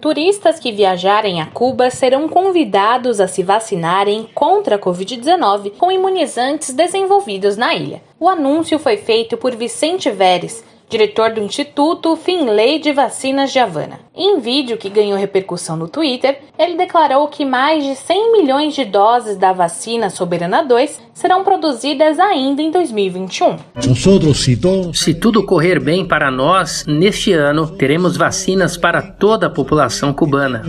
Turistas que viajarem a Cuba serão convidados a se vacinarem contra a Covid-19 com imunizantes desenvolvidos na ilha. O anúncio foi feito por Vicente Veres, diretor do Instituto Finlay de Vacinas de Havana. Em vídeo que ganhou repercussão no Twitter, ele declarou que mais de 100 milhões de doses da vacina Soberana 2 serão produzidas ainda em 2021. Se tudo correr bem para nós, neste ano teremos vacinas para toda a população cubana.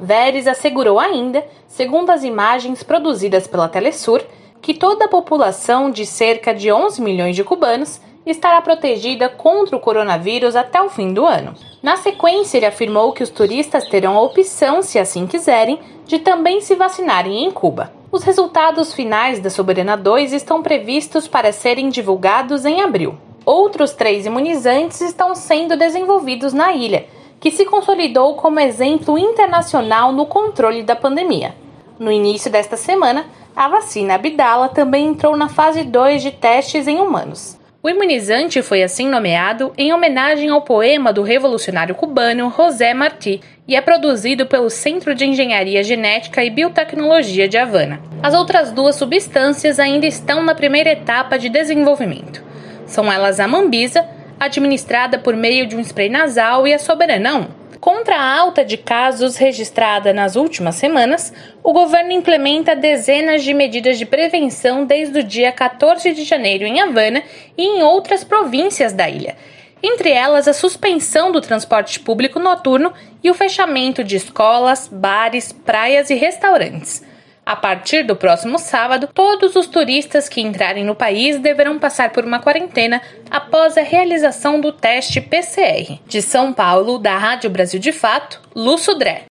Veres assegurou ainda, segundo as imagens produzidas pela Telesur, que toda a população de cerca de 11 milhões de cubanos estará protegida contra o coronavírus até o fim do ano. Na sequência, ele afirmou que os turistas terão a opção, se assim quiserem, de também se vacinarem em Cuba. Os resultados finais da Soberana 2 estão previstos para serem divulgados em abril. Outros três imunizantes estão sendo desenvolvidos na ilha, que se consolidou como exemplo internacional no controle da pandemia. No início desta semana, a vacina Abdala também entrou na fase 2 de testes em humanos. O imunizante foi assim nomeado em homenagem ao poema do revolucionário cubano José Martí e é produzido pelo Centro de Engenharia Genética e Biotecnologia de Havana. As outras duas substâncias ainda estão na primeira etapa de desenvolvimento. São elas a Mambisa, administrada por meio de um spray nasal, e a Soberanão, Contra a alta de casos registrada nas últimas semanas, o governo implementa dezenas de medidas de prevenção desde o dia 14 de janeiro em Havana e em outras províncias da ilha. Entre elas, a suspensão do transporte público noturno e o fechamento de escolas, bares, praias e restaurantes. A partir do próximo sábado, todos os turistas que entrarem no país deverão passar por uma quarentena após a realização do teste PCR. De São Paulo, da Rádio Brasil de Fato, Lu Sudré.